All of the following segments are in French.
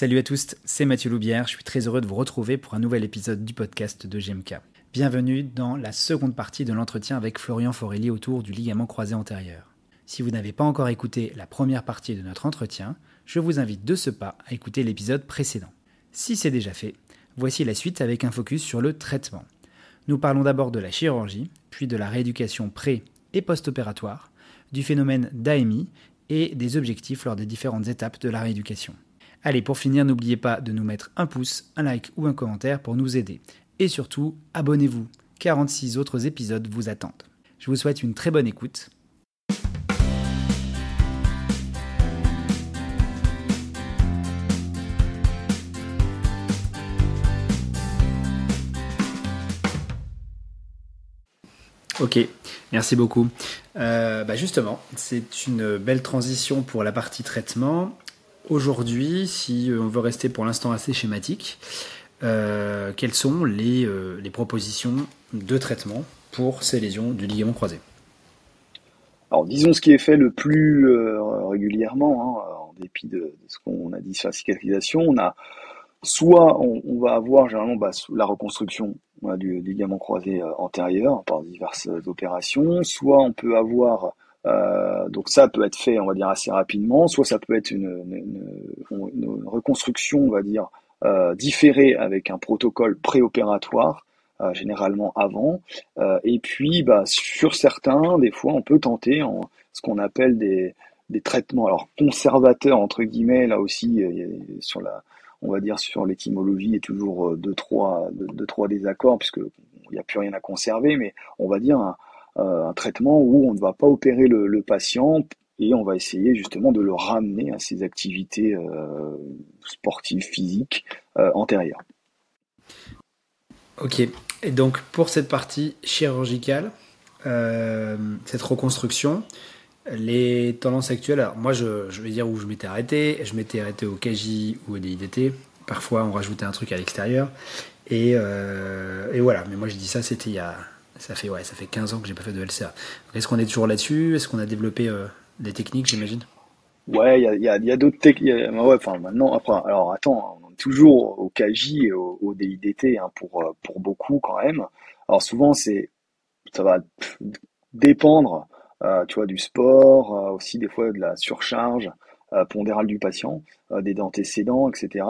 Salut à tous, c'est Mathieu Loubière, je suis très heureux de vous retrouver pour un nouvel épisode du podcast de GMK. Bienvenue dans la seconde partie de l'entretien avec Florian Forelli autour du ligament croisé antérieur. Si vous n'avez pas encore écouté la première partie de notre entretien, je vous invite de ce pas à écouter l'épisode précédent. Si c'est déjà fait, voici la suite avec un focus sur le traitement. Nous parlons d'abord de la chirurgie, puis de la rééducation pré- et post-opératoire, du phénomène d'AMI et des objectifs lors des différentes étapes de la rééducation. Allez, pour finir, n'oubliez pas de nous mettre un pouce, un like ou un commentaire pour nous aider. Et surtout, abonnez-vous, 46 autres épisodes vous attendent. Je vous souhaite une très bonne écoute. Ok, merci beaucoup. Euh, bah justement, c'est une belle transition pour la partie traitement. Aujourd'hui, si on veut rester pour l'instant assez schématique, euh, quelles sont les, euh, les, propositions de traitement pour ces lésions du ligament croisé? Alors, disons ce qui est fait le plus euh, régulièrement, hein, en dépit de, ce qu'on a dit sur la cicatrisation, on a soit on, va avoir généralement bah, la reconstruction du, ligament croisé euh, antérieur par diverses opérations, soit on peut avoir euh, donc ça peut être fait, on va dire, assez rapidement, soit ça peut être une, reconstruction, on va dire, euh, différée avec un protocole préopératoire, euh, généralement avant. Euh, et puis, bah, sur certains, des fois, on peut tenter en, ce qu'on appelle des, traitements, alors conservateurs entre guillemets, là aussi, sur la, on va dire sur l'étymologie, a toujours deux trois, deux trois désaccords puisque il n'y a plus rien à conserver, mais on va dire un, un traitement où on ne va pas opérer le, patient et on va essayer justement de le ramener à ses activités euh, sportives, physiques euh, antérieures. Ok, et donc pour cette partie chirurgicale, euh, cette reconstruction, les tendances actuelles, alors moi je, vais dire où je m'étais arrêté, je m'étais arrêté au KJ ou au DIDT, parfois on rajoutait un truc à l'extérieur, et, et voilà, mais moi je dis ça c'était il y a ça fait, ouais, ça fait 15 ans que j'ai pas fait de LCA. Est-ce qu'on est toujours là-dessus? Est-ce qu'on a développé euh, des techniques, j'imagine? Ouais, il y a, d'autres techniques. Ouais, enfin, maintenant, après, alors attends, toujours au KJ et au, DIDT hein, pour, pour beaucoup quand même. Alors souvent, c'est ça va dépendre, euh, tu vois, du sport, euh, aussi des fois de la surcharge euh, pondérale du patient, euh, des antécédents, etc.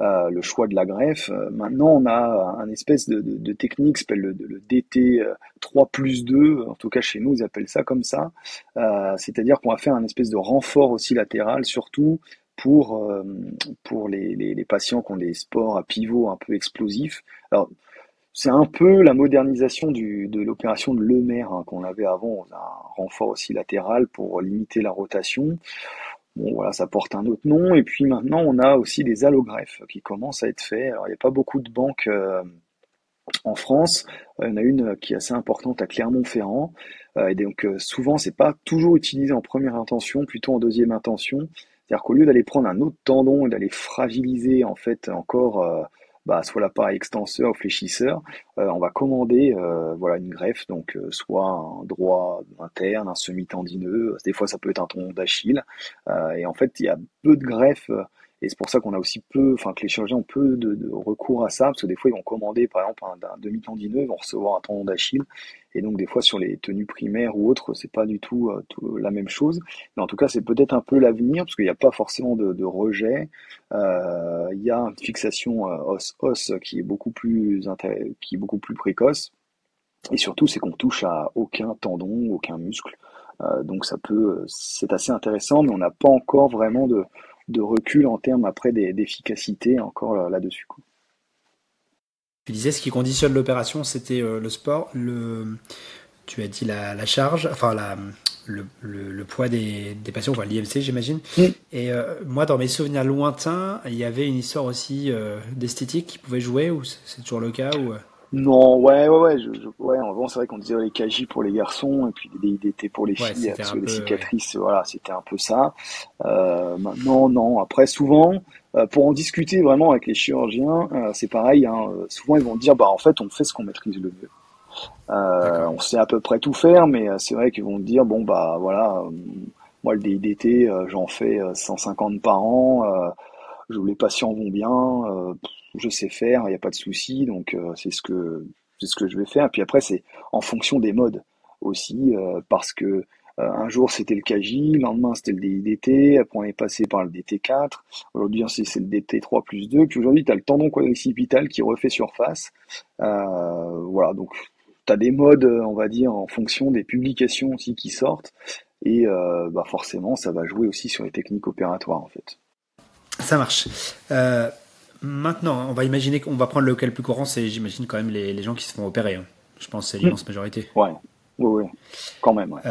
Euh, le choix de la greffe. maintenant, on a un espèce de, de, de technique s'appelle le, le, DT 3 plus 2, en tout cas chez nous, ils appellent ça comme ça. C'est-à-dire qu'on va faire un espèce de renfort aussi latéral, surtout pour, pour les, les, les, patients qui ont des sports à pivot un peu explosifs. Alors, c'est un peu la modernisation du, de l'opération de Lemer hein, qu'on avait avant. On a un renfort aussi latéral pour limiter la rotation. Bon, voilà, ça porte un autre nom. Et puis maintenant, on a aussi des allogreffes qui commencent à être faits. Alors, il n'y a pas beaucoup de banques euh, en France. Il y en a une qui est assez importante à Clermont-Ferrand. Euh, et donc, euh, souvent, c'est pas toujours utilisé en première intention, plutôt en deuxième intention. C'est-à-dire qu'au lieu d'aller prendre un autre tendon et d'aller fragiliser, en fait, encore bah, soit l'appareil extenseur ou fléchisseur, euh, on va commander euh, voilà une greffe, donc euh, soit un droit interne, un semi-tendineux, des fois ça peut être un tendon d'Achille, et en fait il y a peu de greffes et c'est pour ça qu'on a aussi peu, enfin que les chirurgiens ont peu de, de, recours à ça, parce que des fois ils vont commander par exemple un, un demi-tendineux, ils vont recevoir un tendon d'Achille, et donc des fois sur les tenues primaires ou autres, c'est pas du tout, euh, tout, la même chose. Mais en tout cas, c'est peut-être un peu l'avenir, parce qu'il n'y a pas forcément de, de rejet. Euh, il y a une fixation os-os qui est beaucoup plus qui est beaucoup plus précoce. Et surtout, c'est qu'on touche à aucun tendon, aucun muscle. Euh, donc ça peut, c'est assez intéressant, mais on n'a pas encore vraiment de de recul en termes après d'efficacité encore là-dessus. Tu disais ce qui conditionne l'opération, c'était euh, le sport, le, tu as dit la, la charge, enfin la, le, le, le poids des, des patients, enfin l'IMC j'imagine. Mm. Et euh, moi dans mes souvenirs lointains, il y avait une histoire aussi euh, d'esthétique qui pouvait jouer, ou c'est toujours le cas ou, non, ouais, ouais, ouais. Je, je, ouais avant, c'est vrai qu'on disait les KJ pour les garçons et puis les DIDT pour les filles, parce que les cicatrices, ouais. voilà, c'était un peu ça. Euh, maintenant, non. Après, souvent, euh, pour en discuter vraiment avec les chirurgiens, euh, c'est pareil. Hein, souvent, ils vont dire, bah, en fait, on fait ce qu'on maîtrise le mieux. Euh, on sait à peu près tout faire, mais c'est vrai qu'ils vont dire, bon, bah, voilà, moi, le DIDT, j'en fais 150 par an je, les patients vont bien, je sais faire, il n'y a pas de souci, donc c'est ce que c'est ce que je vais faire. Puis après, c'est en fonction des modes aussi, parce que euh, un jour c'était le KJ, le lendemain c'était le DIDT, après on est passé par le DT4, aujourd'hui c'est le DT3 plus 2, puis aujourd'hui tu as le tendon quadricipital qui refait surface. Euh, voilà, donc tu as des modes, on va dire, en fonction des publications aussi qui sortent, et euh, bah forcément ça va jouer aussi sur les techniques opératoires en fait. Ça marche. Maintenant, on va imaginer qu'on va prendre le cas le plus courant, c'est j'imagine quand même les, gens qui se font opérer. Hein. Je pense que c'est l'immense majorité. Ouais, oui, oui, quand même. Ouais.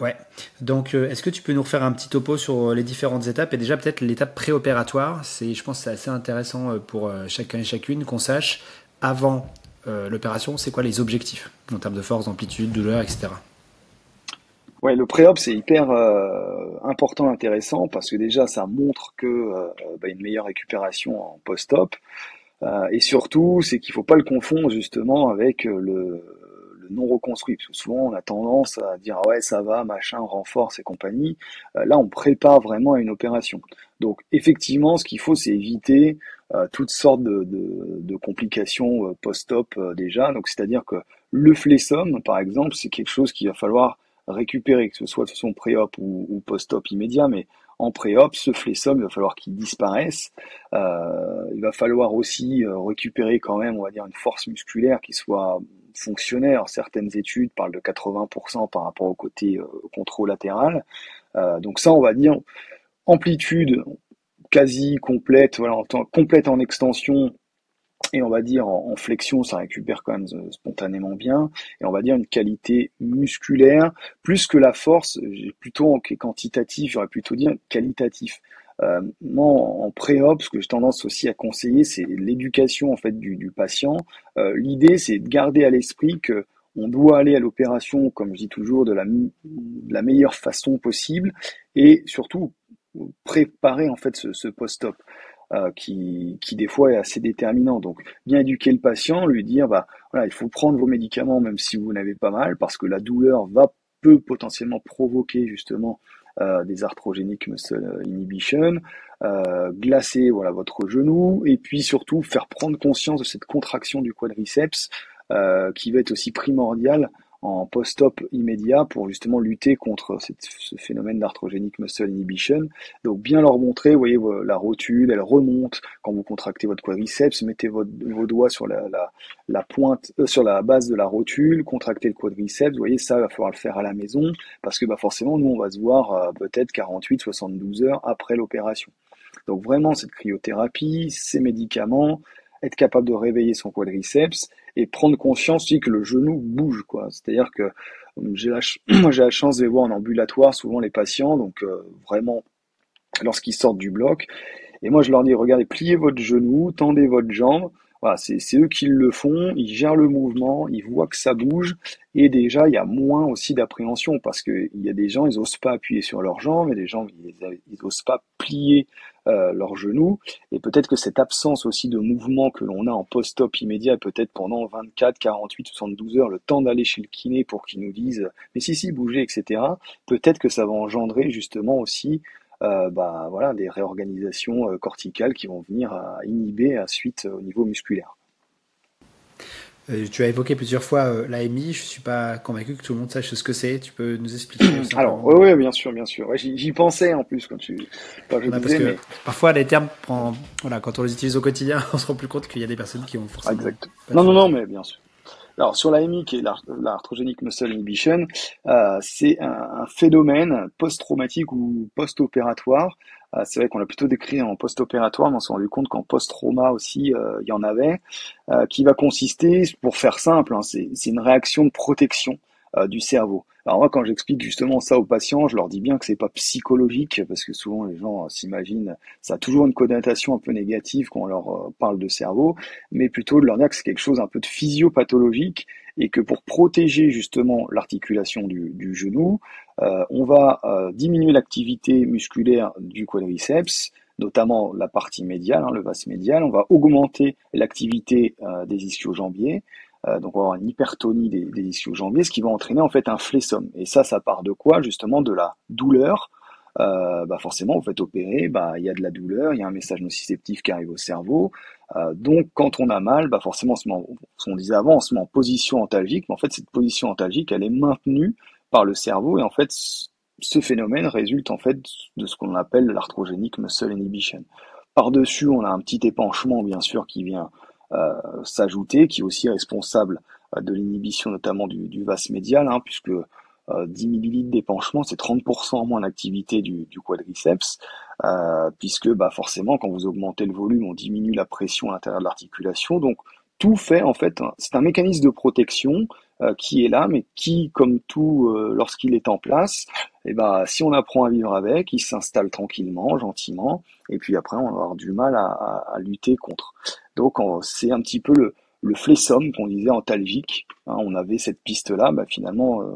Ouais. Donc, euh, est-ce que tu peux nous refaire un petit topo sur euh, les différentes étapes? Et déjà peut-être l'étape préopératoire C'est, je pense, que c'est assez intéressant euh, pour chacun et chacune qu'on sache avant l'opération, c'est quoi les objectifs en termes de force, d'amplitude, douleur, etc. Ouais, le pré-op c'est hyper important, intéressant parce que déjà ça montre que bah, une meilleure récupération en post-op et surtout c'est qu'il faut pas le confondre justement avec le non reconstruit. Parce que souvent, on a tendance à dire ah ouais, ça va, machin, renforce et compagnie. Euh, là, on prépare vraiment à une opération. Donc, effectivement, ce qu'il faut, c'est éviter euh, toutes sortes de, de, complications euh, post-op déjà. Donc, c'est-à-dire que le flessum, par exemple, c'est quelque chose qu'il va falloir récupérer, que ce soit de façon pré-op ou, post-op immédiat, mais en pré-op, ce flessum, il va falloir qu'il disparaisse. il va falloir aussi récupérer quand même, on va dire, une force musculaire qui soit fonctionnaire. Certaines études parlent de 80% par rapport au côté euh, contrôle latéral. Euh, donc ça, on va dire amplitude quasi complète, voilà, en complète en extension et on va dire en, flexion, ça récupère quand même euh, spontanément bien. Et on va dire une qualité musculaire, plus que la force, plutôt en quantitatif, j'aurais plutôt dit qualitatif. Euh, moi, en pré-op, ce que j'ai tendance aussi à conseiller, c'est l'éducation en fait du, patient. Euh, l'idée, c'est de garder à l'esprit que on doit aller à l'opération, comme je dis toujours, de la, de la meilleure façon possible, et surtout préparer en fait ce, ce post-op. Euh, qui, qui des fois est assez déterminant. Donc bien éduquer le patient, lui dire bah voilà, il faut prendre vos médicaments même si vous n'avez pas mal, parce que la douleur va peut potentiellement provoquer justement euh, des arthrogéniques muscle inhibition, euh, glacer voilà votre genou et puis surtout faire prendre conscience de cette contraction du quadriceps euh, qui va être aussi primordiale en post-op immédiat pour justement lutter contre ce phénomène d'arthrogénique muscle inhibition. Donc bien leur montrer, vous voyez, la rotule, elle remonte quand vous contractez votre quadriceps, mettez vos doigts sur la, la, pointe, euh, sur la base de la rotule, contractez le quadriceps, vous voyez, ça, il va falloir le faire à la maison, parce que bah, forcément, nous, on va se voir euh, peut-être 48, 72 heures après l'opération. Donc vraiment, cette cryothérapie, ces médicaments, être capable de réveiller son quadriceps et prendre conscience aussi que le genou bouge quoi. C'est-à-dire que euh, j'ai la, chance de voir en ambulatoire souvent les patients donc euh, vraiment lorsqu'ils sortent du bloc et moi je leur dis regardez pliez votre genou, tendez votre jambe voilà, c'est eux qui le font, ils gèrent le mouvement, ils voient que ça bouge, et déjà il y a moins aussi d'appréhension parce que il y a des gens ils osent pas appuyer sur leurs jambes, et des gens ils, ils osent pas plier euh, leurs genoux, et peut-être que cette absence aussi de mouvement que l'on a en post-op immédiat, peut-être pendant 24, 48, 72 heures, le temps d'aller chez le kiné pour qu'ils nous disent mais si si bougez, etc. Peut-être que ça va engendrer justement aussi euh, bah, voilà, des réorganisations euh, corticales qui vont venir à inhiber suite au niveau musculaire. Euh, tu as évoqué plusieurs fois l'AMI, je ne suis pas convaincu que tout le monde sache ce que c'est. Tu peux nous expliquer Alors, oui, bien sûr, bien sûr. j'y pensais en plus quand tu. Parfois, les termes, voilà, quand on les utilise au quotidien, on se rend plus compte qu'il y a des personnes qui ont forcément. Exact. Non, non, non, mais bien sûr. Alors sur l'AMI, qui est l'arthrogenic muscle inhibition, euh, c'est un, phénomène post-traumatique ou post-opératoire. Euh, c'est vrai qu'on l'a plutôt décrit en post-opératoire, mais on s'est rendu compte qu'en post-trauma aussi, euh, il y en avait, qui va consister, pour faire simple, hein, c'est une réaction de protection du cerveau. Alors moi, quand j'explique justement ça aux patients, je leur dis bien que c'est pas psychologique, parce que souvent les gens s'imaginent, ça a toujours une connotation un peu négative quand on leur euh, parle de cerveau, mais plutôt de leur dire que c'est quelque chose un peu de physiopathologique et que pour protéger justement l'articulation du, genou, euh, on va euh, diminuer l'activité musculaire du quadriceps, notamment la partie médiale, hein, le vas médial, on va augmenter l'activité des ischio-jambiers, euh, donc on va avoir une hypertonie des, des ischio-jambiers, ce qui va entraîner en fait un flessum. Et ça, ça part de quoi? Justement de la douleur euh, bah forcément, vous faites opérer, bah il y a de la douleur, il y a un message nociceptif qui arrive au cerveau. Euh, donc, quand on a mal, bah forcément, ce qu'on disait avant, on se en position antalgique, mais en fait, cette position antalgique, elle est maintenue par le cerveau, et en fait, ce phénomène résulte en fait de ce qu'on appelle l'arthrogénique muscle inhibition. Par-dessus, on a un petit épanchement, bien sûr, qui vient euh, s'ajouter, qui est aussi responsable euh, de l'inhibition notamment du, du vas médial, hein, puisque 10 euh, millilitres d'épanchement, c'est 30% moins d'activité du, du, quadriceps, euh, puisque bah, forcément, quand vous augmentez le volume, on diminue la pression à l'intérieur de l'articulation. Donc, tout fait, en fait, c'est un mécanisme de protection euh, qui est là, mais qui, comme tout, euh, lorsqu'il est en place, eh ben, si on apprend à vivre avec, il s'installe tranquillement, gentiment, et puis après, on va avoir du mal à, à, à lutter contre. Donc, c'est un petit peu le, le flessum qu'on disait antalgique. Hein, on avait cette piste-là, bah, finalement, euh,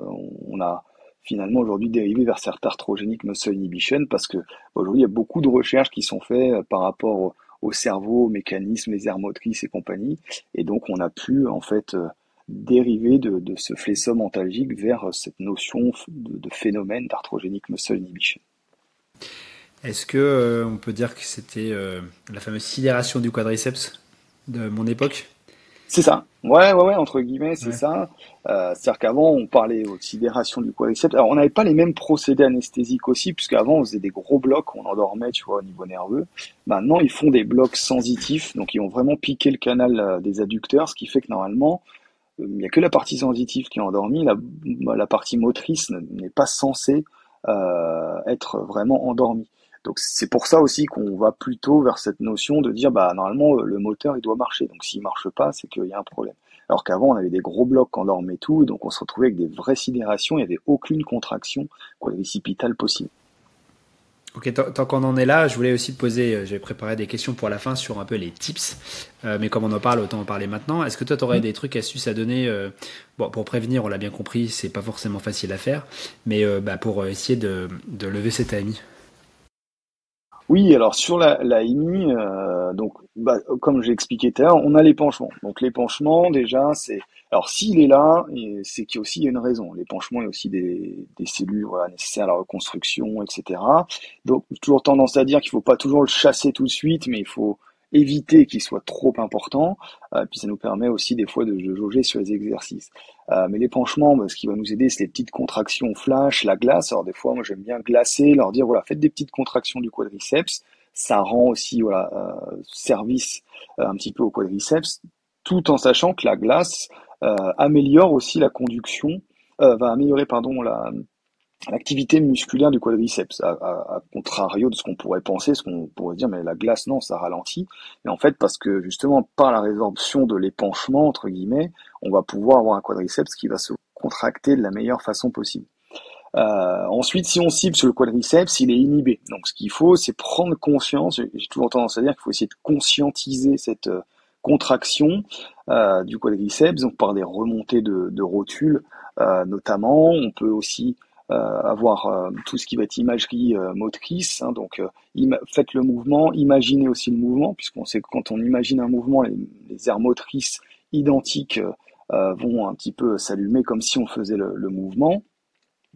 on a finalement aujourd'hui dérivé vers cette arthrogénique muscle inhibition parce que bah, aujourd'hui il y a beaucoup de recherches qui sont faites euh, par rapport au, cerveau, aux mécanismes, les aires motrices et compagnie, et donc on a pu en fait euh, dériver de, ce flessum antalgique vers cette notion de, phénomène d'arthrogénique muscle inhibition. Est-ce que on peut dire que c'était la fameuse sidération du quadriceps de mon époque? C'est ça. Ouais, ouais, ouais, entre guillemets, c'est ça. Euh, C'est-à-dire qu'avant, on parlait de sidération du quadriceps. Alors, on n'avait pas les mêmes procédés anesthésiques aussi, puisqu'avant, on faisait des gros blocs, on endormait, tu vois, au niveau nerveux. Maintenant, ils font des blocs sensitifs, donc ils vont vraiment piquer le canal euh, des adducteurs, ce qui fait que normalement, euh, il n'y a que la partie sensitive qui est endormie. La, la partie motrice n'est pas censée euh, être vraiment endormie. Donc c'est pour ça aussi qu'on va plutôt vers cette notion de dire bah normalement le moteur il doit marcher. Donc s'il marche pas, c'est qu'il y a un problème. Alors qu'avant on avait des gros blocs quand on dormait tout, donc on se retrouvait avec des vraies sidérations, il n'y avait aucune contraction quadricipitale possible. Ok, tant qu'on en est là, je voulais aussi te poser, euh, j'ai préparé des questions pour la fin sur un peu les tips, euh, mais comme on en parle, autant en parler maintenant. Est-ce que toi, tu aurais mm. des trucs, astuces à donner euh, Bon, pour prévenir, on l'a bien compris, c'est pas forcément facile à faire, mais bah, pour essayer de, de lever cet ami? Oui, alors sur la, la IMI, euh, donc bah, comme j'ai expliqué tout à l'heure, on a l'épanchement. Donc l'épanchement, déjà, c'est alors s'il est là, c'est qu'il y a aussi une raison. L'épanchement, il y a aussi des, des cellules voilà, nécessaires à la reconstruction, etc. Donc toujours tendance à dire qu'il faut pas toujours le chasser tout de suite, mais il faut éviter qu'il soit trop important. Euh, puis ça nous permet aussi des fois de, jauger sur les exercices. Euh, mais l'épanchement, bah, ce qui va nous aider, c'est les petites contractions flash, la glace. Alors des fois, moi j'aime bien glacer, leur dire voilà, faites des petites contractions du quadriceps. Ça rend aussi voilà euh, service un petit peu au quadriceps, tout en sachant que la glace améliore aussi la conduction, va améliorer pardon la l'activité musculaire du quadriceps, à, contrario de ce qu'on pourrait penser, ce qu'on pourrait dire, mais la glace, non, ça ralentit. Mais en fait, parce que justement, par la résorption de l'épanchement, entre guillemets, on va pouvoir avoir un quadriceps qui va se contracter de la meilleure façon possible. Euh, ensuite, si on cible sur le quadriceps, il est inhibé. Donc, ce qu'il faut, c'est prendre conscience. J'ai toujours tendance à dire qu'il faut essayer de conscientiser cette euh, contraction euh, du quadriceps, donc par des remontées de, de rotules notamment. On peut aussi euh, avoir euh, tout ce qui va être imagerie euh, motrice. Hein, donc, faites le mouvement, imaginez aussi le mouvement, puisqu'on sait que quand on imagine un mouvement, les, les aires motrices identiques vont un petit peu s'allumer comme si on faisait le, le, mouvement.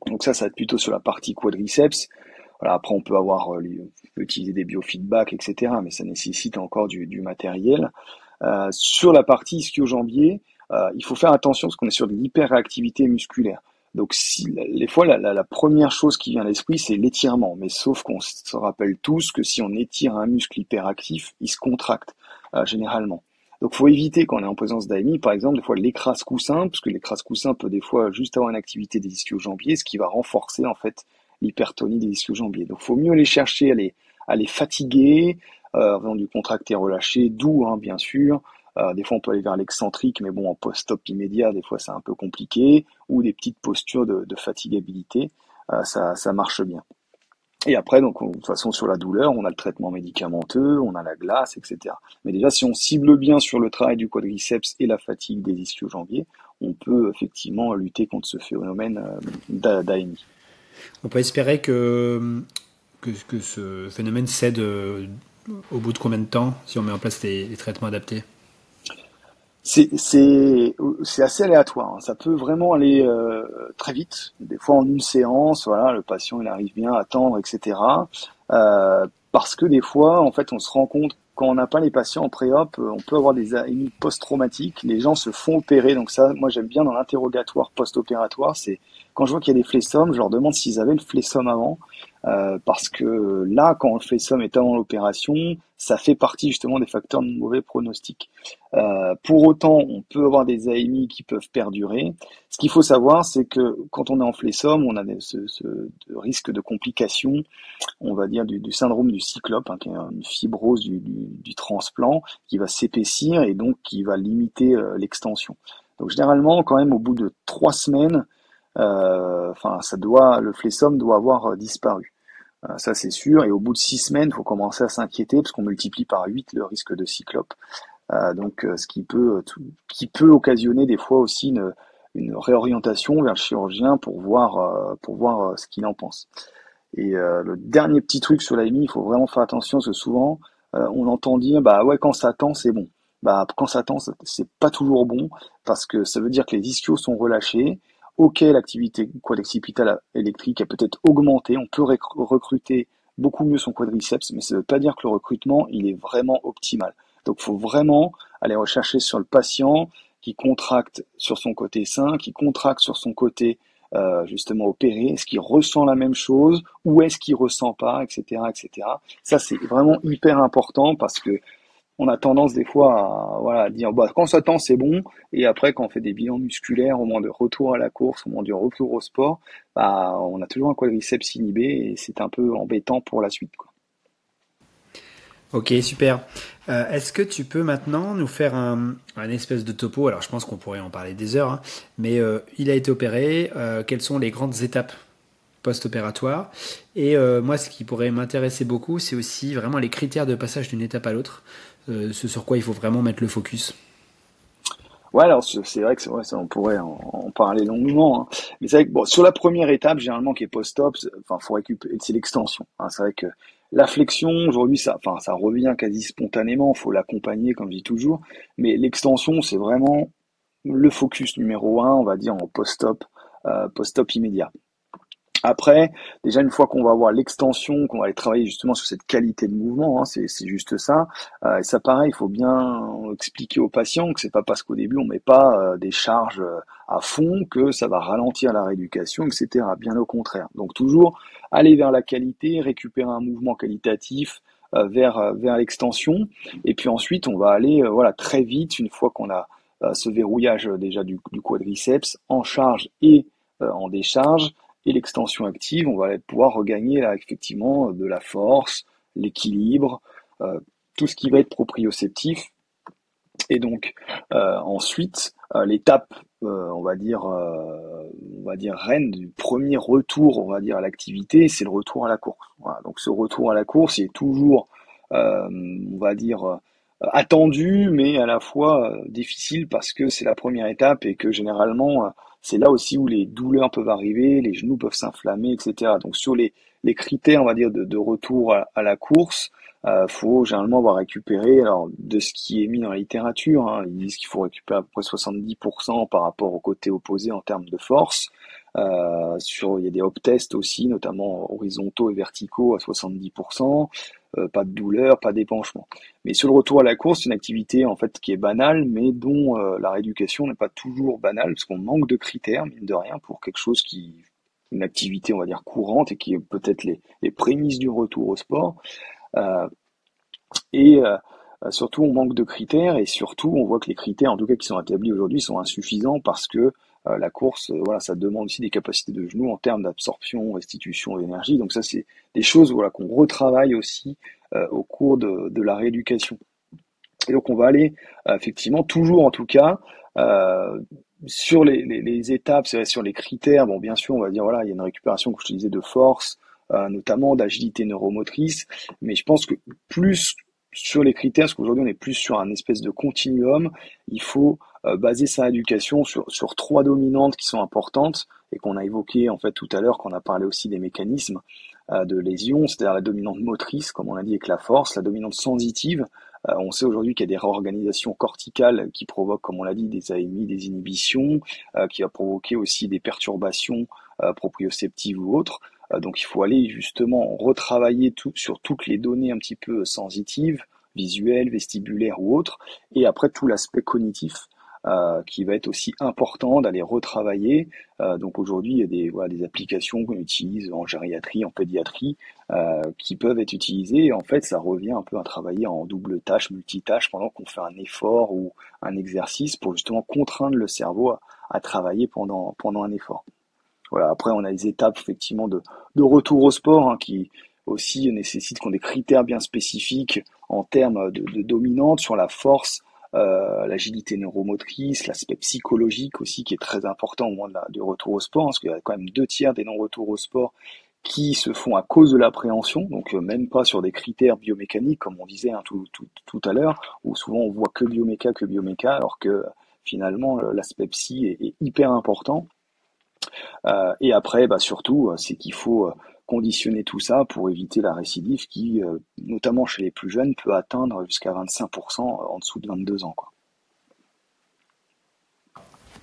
Donc ça, ça va être plutôt sur la partie quadriceps. Voilà, après, on peut avoir, utiliser des biofeedbacks, etc. Mais ça nécessite encore du, du matériel. Euh, sur la partie ischio-jambier, euh, il faut faire attention parce qu'on est sur de l'hyperréactivité musculaire. Donc, si, les fois, la, première chose qui vient à l'esprit, c'est l'étirement. Mais sauf qu'on se rappelle tous que si on étire un muscle hyperactif, il se contracte euh, généralement. Donc, faut éviter quand on est en présence d'AMI, par exemple, des fois l'écrase coussin, parce que l'écrase coussin peut des fois juste avoir une activité des ischio-jambiers, ce qui va renforcer en fait l'hypertonie des ischio-jambiers. Donc, faut mieux les chercher à les, à les fatiguer, euh, du contracter, relâcher, doux, hein, bien sûr, euh, des fois, on peut aller vers l'excentrique, mais bon, en post-stop immédiat, des fois, c'est un peu compliqué. Ou des petites postures de, de fatigabilité, euh, ça, marche bien. Et après, donc, de toute façon, sur la douleur, on a le traitement médicamenteux, on a la glace, etc. Mais déjà, si on cible bien sur le travail du quadriceps et la fatigue des ischio-jambiers, on peut effectivement lutter contre ce phénomène euh, d'AMI. On peut espérer que, que, que, ce phénomène cède au bout de combien de temps si on met en place les traitements adaptés? C'est assez aléatoire. Hein. Ça peut vraiment aller euh, très vite. Des fois en une séance, voilà, le patient il arrive bien à attendre, etc. Euh, parce que des fois, en fait, on se rend compte quand on n'a pas les patients en pré-op, on peut avoir des AMI post-traumatiques. Les gens se font opérer. Donc ça, moi j'aime bien dans l'interrogatoire post-opératoire, c'est quand je vois qu'il y a des flessomes, je leur demande s'ils avaient le flessum avant. Euh, parce que là, quand le flessum est avant l'opération, ça fait partie justement des facteurs de mauvais pronostic. Euh, pour autant, on peut avoir des AMI qui peuvent perdurer. Ce qu'il faut savoir, c'est que quand on est en flessum, on a ce, risque de complications, on va dire du, syndrome du cyclope, hein, qui est une fibrose du, transplant, qui va s'épaissir et donc qui va limiter euh, l'extension. Donc généralement, quand même, au bout de trois semaines, enfin, ça doit, le flessum doit avoir disparu. Euh, ça c'est sûr. Et au bout de six semaines, il faut commencer à s'inquiéter parce qu'on multiplie par 8 le risque de cyclope. Euh, donc, ce qui peut, occasionner des fois aussi une, une réorientation vers le chirurgien pour voir, pour voir ce qu'il en pense. Et le dernier petit truc sur l'AMI, il faut vraiment faire attention parce que souvent, on entend dire, bah ouais, quand ça tend, c'est bon. Bah, quand ça tend, c'est pas toujours bon parce que ça veut dire que les ischios sont relâchés ok, l'activité quadricipitale électrique a peut-être augmenté, on peut recruter beaucoup mieux son quadriceps, mais ça ne veut pas dire que le recrutement, il est vraiment optimal. Donc il faut vraiment aller rechercher sur le patient qui contracte sur son côté sain, qui contracte sur son côté euh, justement opéré, est-ce qu'il ressent la même chose? Ou est-ce qu'il ressent pas, etc., etc. Ça c'est vraiment hyper important parce que on a tendance des fois à, voilà, dire bah, quand ça tend c'est bon et après quand on fait des bilans musculaires au moment de retour à la course, au moment du retour au sport, bah, on a toujours un quadriceps inhibé et c'est un peu embêtant pour la suite. Ok, super. Euh, est-ce que tu peux maintenant nous faire un, espèce de topo? Alors je pense qu'on pourrait en parler des heures, hein, mais euh, il a été opéré. Euh, quelles sont les grandes étapes post-opératoire? Et moi, ce qui pourrait m'intéresser beaucoup, c'est aussi vraiment les critères de passage d'une étape à l'autre. Euh, ce sur quoi il faut vraiment mettre le focus Ouais, alors c'est vrai que on pourrait en, parler longuement. Hein. Mais c'est vrai que sur la première étape, généralement qui est post-op, c'est l'extension. Hein. C'est vrai que la flexion aujourd'hui, ça, ça revient quasi spontanément. Faut l'accompagner, comme je dis toujours. Mais l'extension, c'est vraiment le focus numéro un, on va dire en post-op, euh, post-op immédiat. Après, déjà une fois qu'on va avoir l'extension, qu'on va aller travailler justement sur cette qualité de mouvement, hein, c'est juste ça. Euh, et ça, pareil, il faut bien expliquer aux patients que c'est pas parce qu'au début on met pas euh, des charges euh, à fond que ça va ralentir la rééducation, etc. Bien au contraire. Donc toujours aller vers la qualité, récupérer un mouvement qualitatif vers vers l'extension, et puis ensuite on va aller voilà très vite une fois qu'on a ce verrouillage déjà du, du quadriceps en charge et en décharge et l'extension active, on va pouvoir regagner là, effectivement de la force, l'équilibre, euh, tout ce qui va être proprioceptif. Et donc euh, ensuite, euh, l'étape, on va dire, on va dire reine du premier retour, on va dire à l'activité, c'est le retour à la course. Donc ce retour à la course est toujours, on va dire, attendu, mais à la fois difficile parce que c'est la première étape et que généralement c'est là aussi où les douleurs peuvent arriver, les genoux peuvent s'inflammer, etc. Donc sur les, les critères, on va dire, de, retour à, la course, euh, faut généralement avoir récupéré, alors de ce qui est mis dans la littérature, hein, ils disent qu'il faut récupérer à peu près 70% par rapport au côté opposé en termes de force. Euh, sur, il y a des hop tests aussi, notamment horizontaux et verticaux à 70%. Euh, pas de douleur, pas d'épanchement. Mais sur le retour à la course, c'est une activité en fait qui est banale, mais dont euh, la rééducation n'est pas toujours banale, parce qu'on manque de critères, mine de rien, pour quelque chose qui une activité, on va dire, courante et qui est peut-être les, les prémices du retour au sport. Euh, et surtout, on manque de critères et surtout, on voit que les critères, en tout cas qui sont établis aujourd'hui, sont insuffisants parce que euh, la course, euh, voilà, ça demande aussi des capacités de genoux en termes d'absorption, restitution d'énergie. Donc ça, c'est des choses voilà qu'on retravaille aussi euh, au cours de, la rééducation. Et donc on va aller effectivement toujours en tout cas sur les, les, les étapes, sur les critères. Bon, bien sûr, on va dire voilà, il y a une récupération que je te disais de force, notamment d'agilité neuromotrice. Mais je pense que plus sur les critères, parce qu'aujourd'hui on est plus sur un espèce de continuum, il faut euh, baser sa éducation sur, sur trois dominantes qui sont importantes et qu'on a évoquées en fait tout à l'heure quand on a parlé aussi des mécanismes euh, de lésion, c'est-à-dire la dominante motrice, comme on a dit avec la force, la dominante sensitive, on sait aujourd'hui qu'il y a des réorganisations corticales qui provoquent, comme on l'a dit, des AMI, des inhibitions, qui va provoquer aussi des perturbations proprioceptives ou autres. donc il faut aller justement retravailler tout, sur toutes les données un petit peu sensitives, visuelles, vestibulaires ou autres, et après tout l'aspect cognitif euh, qui va être aussi important d'aller retravailler. Euh, donc aujourd'hui, il y a des, voilà, des applications qu'on utilise en gériatrie, en pédiatrie, euh, qui peuvent être utilisées. En fait, ça revient un peu à travailler en double tâche, multitâche, pendant qu'on fait un effort ou un exercice pour justement contraindre le cerveau à, à travailler pendant, pendant un effort. Voilà. Après, on a les étapes effectivement de, de retour au sport hein, qui aussi nécessitent qu'on ait des critères bien spécifiques en termes de, de dominante sur la force, euh, l'agilité neuromotrice, l'aspect psychologique aussi qui est très important au moment de du retour au sport, parce qu'il y a quand même deux tiers des non-retours au sport qui se font à cause de l'appréhension, donc euh, même pas sur des critères biomécaniques comme on disait hein, tout, tout, tout, à l'heure, où souvent on voit que bioméca, que bioméca, alors que finalement l'aspect psy est, hyper important. Euh, et après, bah, surtout, c'est qu'il faut conditionner tout ça pour éviter la récidive qui, euh, notamment chez les plus jeunes, peut atteindre jusqu'à 25% en dessous de 22 ans.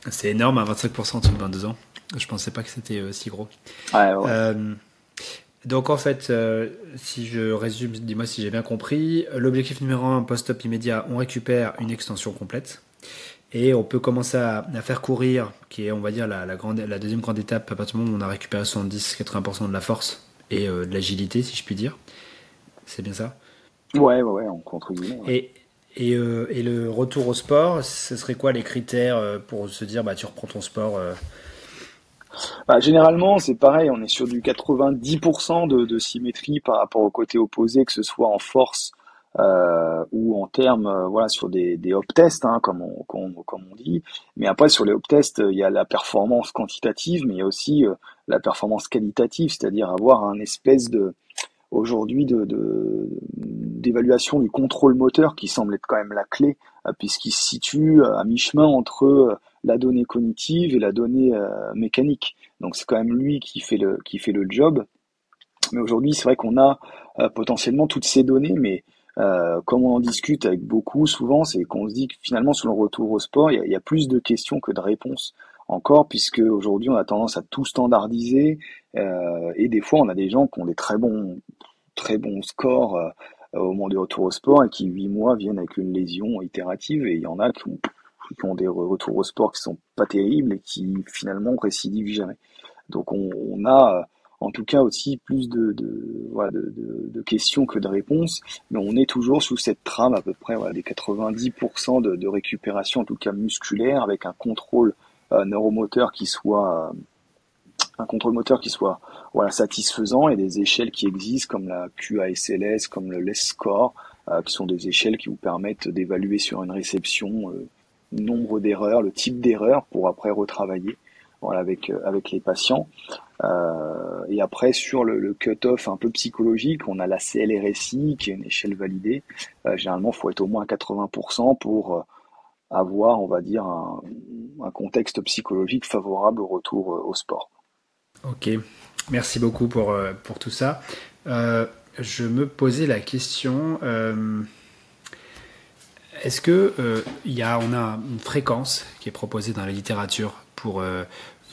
C'est énorme, à 25% en dessous de 22 ans. Je pensais pas que c'était euh, si gros. Euh, donc en fait, si je résume, dis-moi si j'ai bien compris, l'objectif numéro 1, post-op immédiat, on récupère une extension complète et on peut commencer à, faire courir, qui est on va dire la, grande, la deuxième grande étape. À partir du moment où on a récupéré 70-80% de la force et euh, de l'agilité, si je puis dire. C'est bien ça? Ouais, ouais, ouais, en contre Et, et, euh, et, le retour au sport, ce serait quoi les critères euh, pour se dire bah tu reprends ton sport bah, généralement, c'est pareil, on est sur du 90% de, de, symétrie par rapport au côté opposé, que ce soit en force euh, ou en termes euh, voilà sur des, des hop tests hein, comme, on, comme, on dit. Mais après sur les hop tests il y a la performance quantitative mais il y a aussi euh, la performance qualitative c'est-à-dire avoir un espèce de aujourd'hui de, d'évaluation du contrôle moteur qui semble être quand même la clé puisqu'il se situe à mi-chemin entre la donnée cognitive et la donnée mécanique. Donc c'est quand même lui qui fait le qui fait le job. Mais aujourd'hui c'est vrai qu'on a potentiellement toutes ces données mais euh, comme on en discute avec beaucoup souvent, c'est qu'on se dit que finalement sur le retour au sport, il y, a, plus de questions que de réponses encore, puisque aujourd'hui on a tendance à tout standardiser euh, et des fois on a des gens qui ont des très bons très bons scores euh, au moment du retour au sport et qui huit mois viennent avec une lésion itérative et il y en a qui ont, des retours au sport qui sont pas terribles et qui finalement récidivent jamais. Donc on, on a en tout cas aussi plus de, de, de, questions que de réponses, mais on est toujours sous cette trame à peu près voilà, des 90% de, récupération, en tout cas musculaire, avec un contrôle euh, neuromoteur qui soit un contrôle moteur qui soit satisfaisant et des échelles qui existent comme la QASLS, comme le LES score, euh, qui sont des échelles qui vous permettent d'évaluer sur une réception euh, nombre d'erreurs, le type d'erreur pour après retravailler voilà, avec, euh, avec les patients. Euh, et après, sur le, cut-off un peu psychologique, on a la CLRSI, qui est une échelle validée. Euh, généralement, il faut être au moins à 80% pour euh, avoir, on va dire, un, contexte psychologique favorable au retour au sport. Ok, merci beaucoup pour, pour tout ça. je me posais la question... Est-ce que il y a, on a une fréquence qui est proposée dans la littérature pour euh,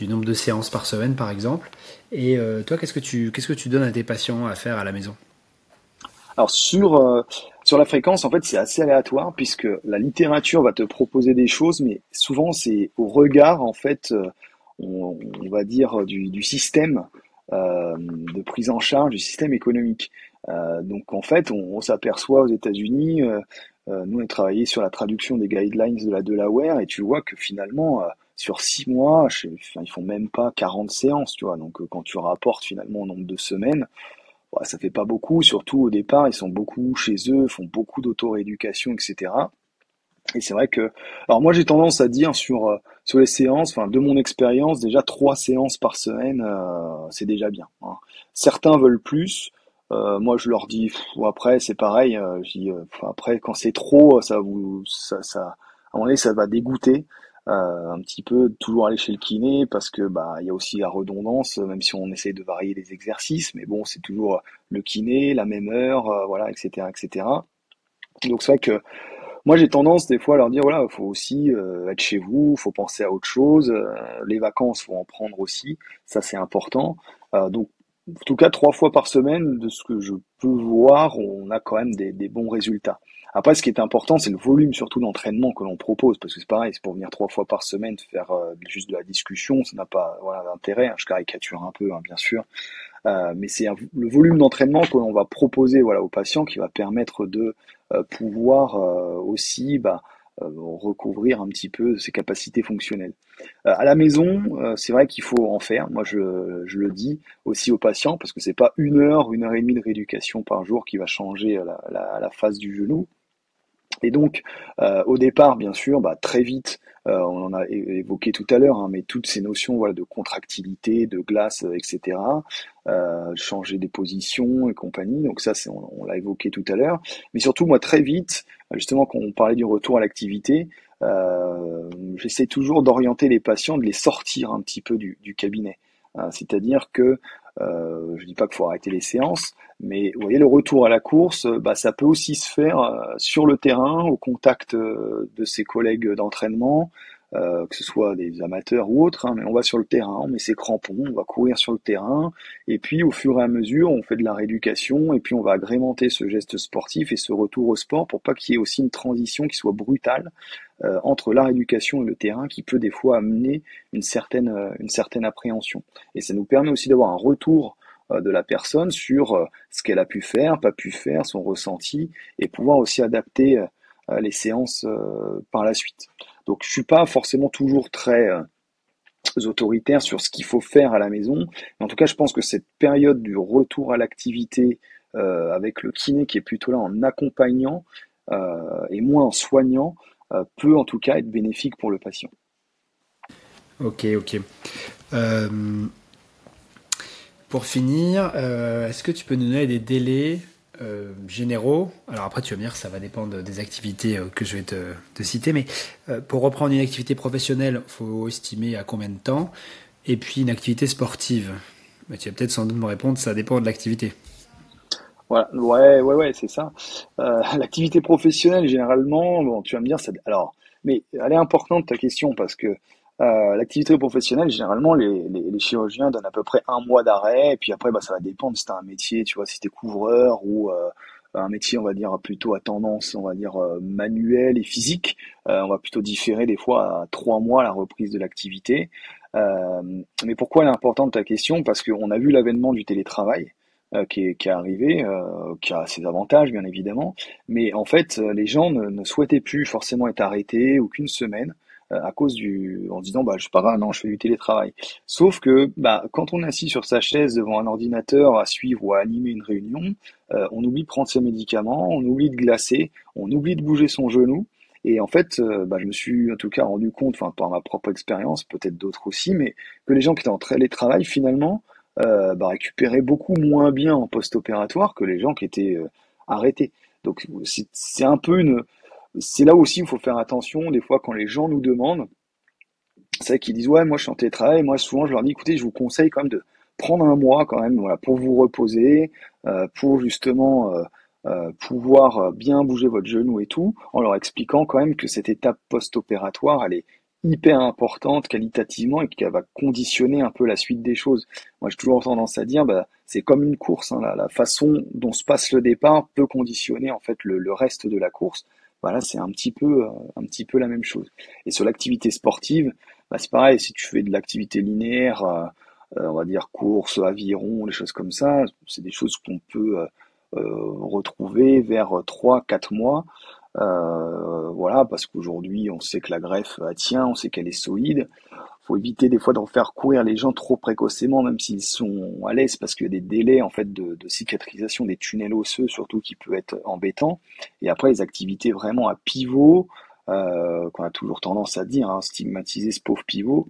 du nombre de séances par semaine, par exemple. Et euh, toi, qu'est-ce que tu qu'est-ce que tu donnes à tes patients à faire à la maison? Alors sur euh, sur la fréquence, en fait, c'est assez aléatoire puisque la littérature va te proposer des choses, mais souvent c'est au regard, en fait, on, va dire du, du système de prise en charge du système économique. donc en fait, on, on s'aperçoit aux États-Unis, nous on a travaillé sur la traduction des guidelines de la Delaware et tu vois que finalement sur six mois, je, enfin, ils font même pas 40 séances, tu vois. Donc euh, quand tu rapportes finalement au nombre de semaines, bah, ça fait pas beaucoup. Surtout au départ, ils sont beaucoup chez eux, font beaucoup d'auto-rééducation, etc. Et c'est vrai que, alors moi j'ai tendance à dire sur euh, sur les séances, enfin de mon expérience, déjà trois séances par semaine, euh, c'est déjà bien. Hein. Certains veulent plus. Moi je leur dis, après c'est pareil. je dis, après quand c'est trop, ça vous, ça, ça, à un moment donné ça va dégoûter. Euh, un petit peu toujours aller chez le kiné parce que bah il y a aussi la redondance même si on essaie de varier les exercices mais bon c'est toujours le kiné la même heure euh, voilà etc etc Donc c'est vrai que moi j'ai tendance des fois à leur dire voilà, il faut aussi être chez vous, faut penser à autre chose, les vacances faut en prendre aussi, ça c'est important. donc en tout cas trois fois par semaine, de ce que je peux voir, on a quand même des, des bons résultats. Après, ce qui est important, c'est le volume surtout d'entraînement que l'on propose, parce que c'est pareil, c'est pour venir trois fois par semaine faire euh, juste de la discussion, ça n'a pas voilà, d'intérêt. Hein, je caricature un peu, hein, bien sûr, euh, mais c'est le volume d'entraînement que l'on va proposer voilà aux patients qui va permettre de euh, pouvoir aussi bah, recouvrir un petit peu ses capacités fonctionnelles. à la maison, c'est vrai qu'il faut en faire. Moi, je, le dis aussi aux patients parce que c'est pas une heure, une heure et demie de rééducation par jour qui va changer la, la, la du genou. Et donc, euh, au départ, bien sûr, bah, très vite, euh, on en a évoqué tout à l'heure, hein, mais toutes ces notions voilà, de contractilité, de glace, euh, etc., changer des positions et compagnie, donc ça, on, on l'a évoqué tout à l'heure. Mais surtout, moi, très vite, justement, quand on parlait du retour à l'activité, j'essaie toujours d'orienter les patients, de les sortir un petit peu du, cabinet. C'est-à-dire que euh, je dis pas qu'il faut arrêter les séances, mais voyez le retour à la course, bah, ça peut aussi se faire euh, sur le terrain, au contact euh, de ses collègues d'entraînement, euh, que ce soit des amateurs ou autres, hein, mais on va sur le terrain, on met ses crampons, on va courir sur le terrain, et puis au fur et à mesure, on fait de la rééducation, et puis on va agrémenter ce geste sportif et ce retour au sport pour pas qu'il y ait aussi une transition qui soit brutale euh, entre la rééducation et le terrain, qui peut des fois amener une certaine, euh, une certaine appréhension. Et ça nous permet aussi d'avoir un retour de la personne sur ce qu'elle a pu faire, pas pu faire, son ressenti, et pouvoir aussi adapter les séances par la suite. Donc je suis pas forcément toujours très euh, autoritaire sur ce qu'il faut faire à la maison. Mais en tout cas, je pense que cette période du retour à l'activité euh, avec le kiné qui est plutôt là en accompagnant euh, et moins en soignant peut en tout cas être bénéfique pour le patient. Ok, ok. pour finir, est-ce que tu peux nous donner des délais euh, généraux. Alors après, tu vas me dire, ça va dépendre des activités euh, que je vais te, citer, mais euh, pour reprendre une activité professionnelle, faut estimer à combien de temps. Et puis une activité sportive. Mais tu vas peut-être sans doute me répondre, ça dépend de l'activité. Voilà, ouais, ouais, ouais, c'est ça. l'activité professionnelle, généralement, bon, tu vas me dire, ça, alors, mais elle est importante ta question parce que euh, l'activité professionnelle, généralement, les, chirurgiens donnent à peu près un mois d'arrêt, et puis après, bah, ça va dépendre si t'as un métier, tu vois, si t'es couvreur ou euh, un métier, on va dire, plutôt à tendance, on va dire, euh, manuelle et physique. on va plutôt différer des fois à trois mois la reprise de l'activité. mais pourquoi elle est importante ta question? Parce qu'on a vu l'avènement du télétravail. qui, est, arrivé, qui a ses avantages bien évidemment, mais en fait les gens ne, souhaitaient plus forcément être arrêtés aucune semaine, euh, à cause du, en disant bah je pas grave, non, je fais du télétravail. Sauf que bah quand on est assis sur sa chaise devant un ordinateur à suivre ou à animer une réunion, euh, on oublie de prendre ses médicaments, on oublie de glacer, on oublie de bouger son genou. Et en fait, euh, bah, je me suis en tout cas rendu compte, enfin par ma propre expérience, peut-être d'autres aussi, mais que les gens qui étaient en télétravail finalement euh, bah, récupéraient beaucoup moins bien en post-opératoire que les gens qui étaient arrêtés. Donc c'est un peu une, c'est là aussi où il faut faire attention. Des fois, quand les gens nous demandent, c'est qu'ils disent ouais, moi je suis en télétravail. Moi, souvent, je leur dis écoutez, je vous conseille quand même de prendre un mois quand même, pour vous reposer, euh, pour justement euh, euh, pouvoir bien bouger votre genou et tout, en leur expliquant quand même que cette étape post-opératoire, elle est hyper importante qualitativement et qu'elle va conditionner un peu la suite des choses. Moi, j'ai toujours tendance à dire, bah, c'est comme une course. Hein, la, façon dont se passe le départ peut conditionner en fait le reste de la course. Voilà, c'est un petit peu, euh, un petit peu la même chose. Et sur l'activité sportive, bah, c'est pareil. Si tu fais de l'activité linéaire, euh, euh, on va dire course, aviron, les choses comme ça, c'est des choses qu'on peut retrouver vers 3-4 mois. voilà, parce qu'aujourd'hui, on sait que la greffe tient, on sait qu'elle est solide faut éviter des fois de faire courir les gens trop précocement, même s'ils sont à l'aise, parce qu'il y a des délais en fait de, cicatrisation des tunnels osseux, surtout qui peut être embêtant. Et après, les activités vraiment à pivot, euh, qu'on a toujours tendance à dire, hein, stigmatiser ce pauvre pivot,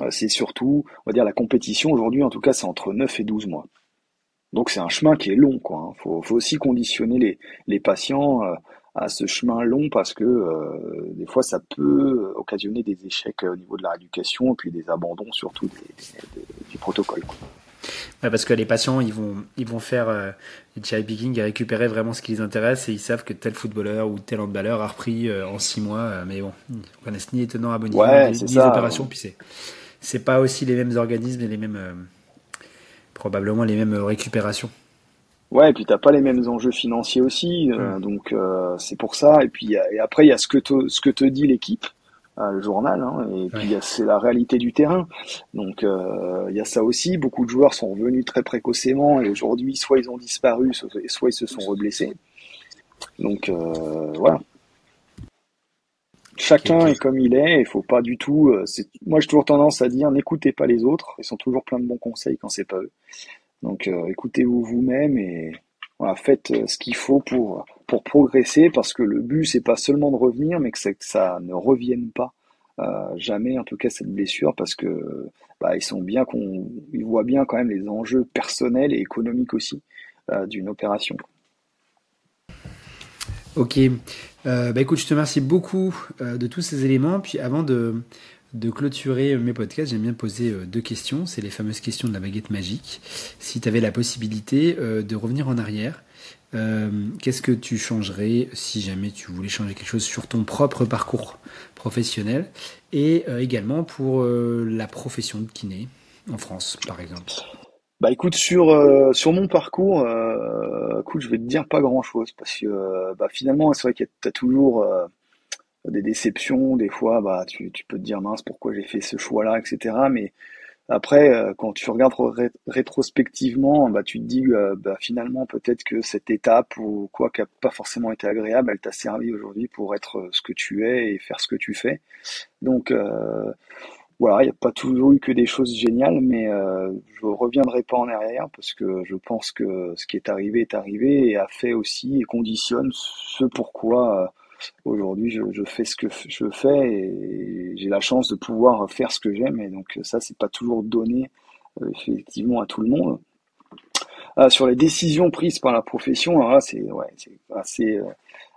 euh, c'est surtout, on va dire, la compétition aujourd'hui, en tout cas, c'est entre 9 et 12 mois. Donc c'est un chemin qui est long, quoi. Hein. Faut, aussi conditionner les, les patients euh, à ce chemin long parce que euh, des fois ça peut occasionner des échecs au niveau de la rééducation et puis des abandons surtout du protocole. parce que les patients, ils vont, ils vont faire euh, du cherry picking et récupérer vraiment ce qui les intéresse et ils savent que tel footballeur ou tel handballeur a repris euh, en six mois. Euh, mais bon, ils connaissent ni les tenants Ouais, ni, les opérations. Puis c'est, c'est pas aussi les mêmes organismes et les mêmes, euh, probablement les mêmes euh, récupérations. Ouais, et puis t'as pas les mêmes enjeux financiers aussi, euh, donc euh, c'est pour ça. Et puis et après il y a ce que te, ce que te dit l'équipe, euh, le journal, hein, et puis c'est la réalité du terrain. Donc euh, il y a ça aussi. Beaucoup de joueurs sont revenus très précocement et aujourd'hui soit ils ont disparu, soit, soit ils se sont reblessés. Donc euh, voilà. Chacun est comme il est. Il faut pas du tout. euh, c'est, moi j'ai toujours tendance à dire n'écoutez pas les autres. Ils sont toujours plein de bons conseils quand c'est pas eux. Donc euh, écoutez-vous vous-même et faites euh, ce qu'il faut pour pour progresser parce que le but c'est pas seulement de revenir mais que, ça ne revienne pas euh, jamais en tout cas cette blessure parce que bah, ils voient bien quand même les enjeux personnels et économiques aussi d'une opération. Ok. Bah écoute, je te remercie beaucoup de tous ces éléments. Puis avant de, de clôturer mes podcasts, j'aime bien poser euh, deux questions. C'est les fameuses questions de la baguette magique. Si tu avais la possibilité euh, de revenir en arrière, euh, qu'est-ce que tu changerais si jamais tu voulais changer quelque chose sur ton propre parcours professionnel? Et également pour la profession de kiné en France, par exemple Bah écoute, sur, sur mon parcours, écoute, je vais te dire pas grand-chose parce que bah, finalement, c'est vrai que tu as toujours des déceptions, des fois, bah, tu, tu peux te dire mince, pourquoi j'ai fait ce choix-là, etc. Mais après, euh, quand tu regardes ré- rétrospectivement, bah, tu te dis euh, bah, finalement peut-être que cette étape ou quoi qui a pas forcément été agréable, elle t'a servi aujourd'hui pour être euh, ce que tu es et faire ce que tu fais. Donc voilà, il n'y a pas toujours eu que des choses géniales, mais je reviendrai pas en arrière parce que je pense que ce qui est arrivé est arrivé et a fait aussi et conditionne ce pourquoi aujourd'hui je, fais ce que je fais et j'ai la chance de pouvoir faire ce que j'aime et donc ça c'est pas toujours donné euh, effectivement à tout le monde. Ah, sur les décisions prises par la profession, alors là c'est ouais, assez euh,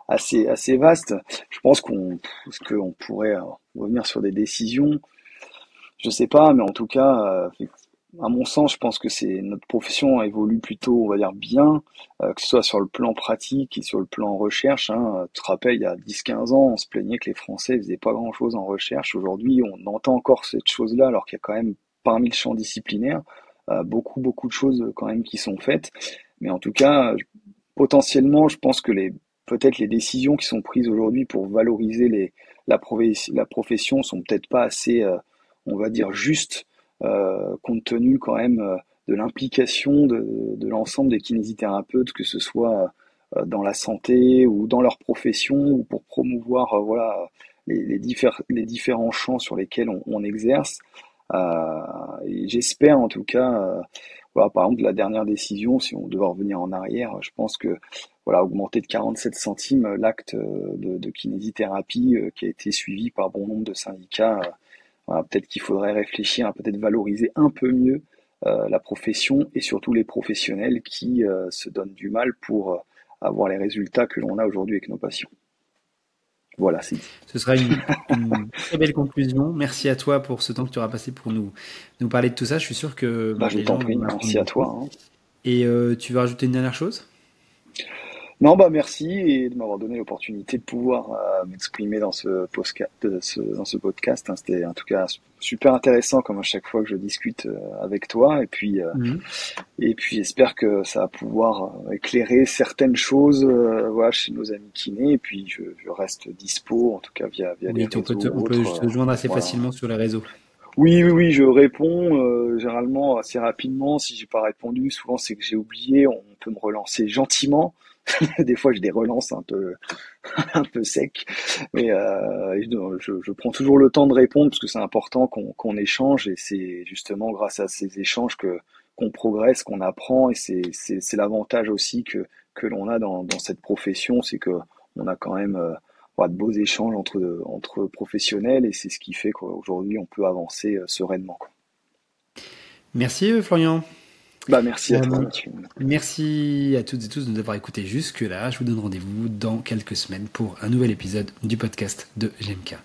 assez assez vaste. Je pense qu'on pourrait euh, revenir sur des décisions? Je sais pas, mais en tout cas, à mon sens, je pense que c'est notre profession évolue plutôt, on va dire, bien, euh, que ce soit sur le plan pratique et sur le plan recherche. Hein. Tu te rappelles, il y a 10-15 ans, on se plaignait que les Français faisaient pas grand-chose en recherche. Aujourd'hui, on entend encore cette chose-là, alors qu'il y a quand même, parmi le champ disciplinaire, euh, beaucoup, beaucoup de choses quand même qui sont faites. Mais en tout cas, potentiellement, je pense que les peut-être les décisions qui sont prises aujourd'hui pour valoriser la, profes- la profession sont peut-être pas assez, euh, on va dire, justes compte tenu quand même euh, de l'implication de, de l'ensemble des kinésithérapeutes, que ce soit euh, dans la santé ou dans leur profession ou pour promouvoir euh, voilà les, les, les différents champs sur lesquels on, on exerce. Euh, j'espère en tout cas, euh, voilà, par exemple la dernière décision, si on devait revenir en arrière, je pense que voilà augmenter de 47 centimes l'acte euh, de, de kinésithérapie euh, qui a été suivi par bon nombre de syndicats. Voilà, peut-être qu'il faudrait réfléchir à peut-être valoriser un peu mieux euh, la profession et surtout les professionnels qui euh, se donnent du mal pour euh, avoir les résultats que l'on a aujourd'hui avec nos patients. Voilà, c'est. Ce sera une, une très belle conclusion. Merci à toi pour ce temps que tu auras passé pour nous, nous parler de tout ça. Je suis sûr que Bah, je t'en prie, merci à toi. hein. Et euh, tu veux rajouter une dernière chose? Non, bah merci et de m'avoir donné l'opportunité de pouvoir euh, m'exprimer dans ce, ce- dans ce podcast. hein. C'était en tout cas super intéressant comme à chaque fois que je discute euh, avec toi. Et puis, euh, Mhm. et puis j'espère que ça va pouvoir euh, éclairer certaines choses euh, voilà, chez nos amis kinés. Et puis je, je reste dispo, en tout cas via, via les Oui, on peut, réseaux te, on peut te joindre assez voilà. facilement sur les réseaux. Oui, oui, oui, je réponds euh, généralement assez rapidement. Si j'ai pas répondu, souvent c'est que j'ai oublié. On peut me relancer gentiment. Des fois, j'ai des relances un peu, un peu secs, mais euh, je, je- je prends toujours le temps de répondre parce que c'est important qu'on qu'on échange et c'est justement grâce à ces échanges que qu'on progresse, qu'on apprend et c'est l'avantage aussi que que l'on a dans dans cette profession, c'est que on a quand même euh, de beaux échanges entre entre professionnels et c'est ce qui fait qu'aujourd'hui on peut avancer euh, sereinement. Merci Florian. Bah merci à toi. Merci à toutes et tous de nous avoir écoutés jusque-là. Je vous donne rendez-vous dans quelques semaines pour un nouvel épisode du podcast de GMK.